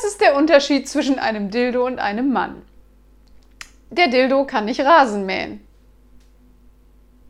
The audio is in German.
Was ist der Unterschied zwischen einem Dildo und einem Mann? Der Dildo kann nicht Rasen mähen.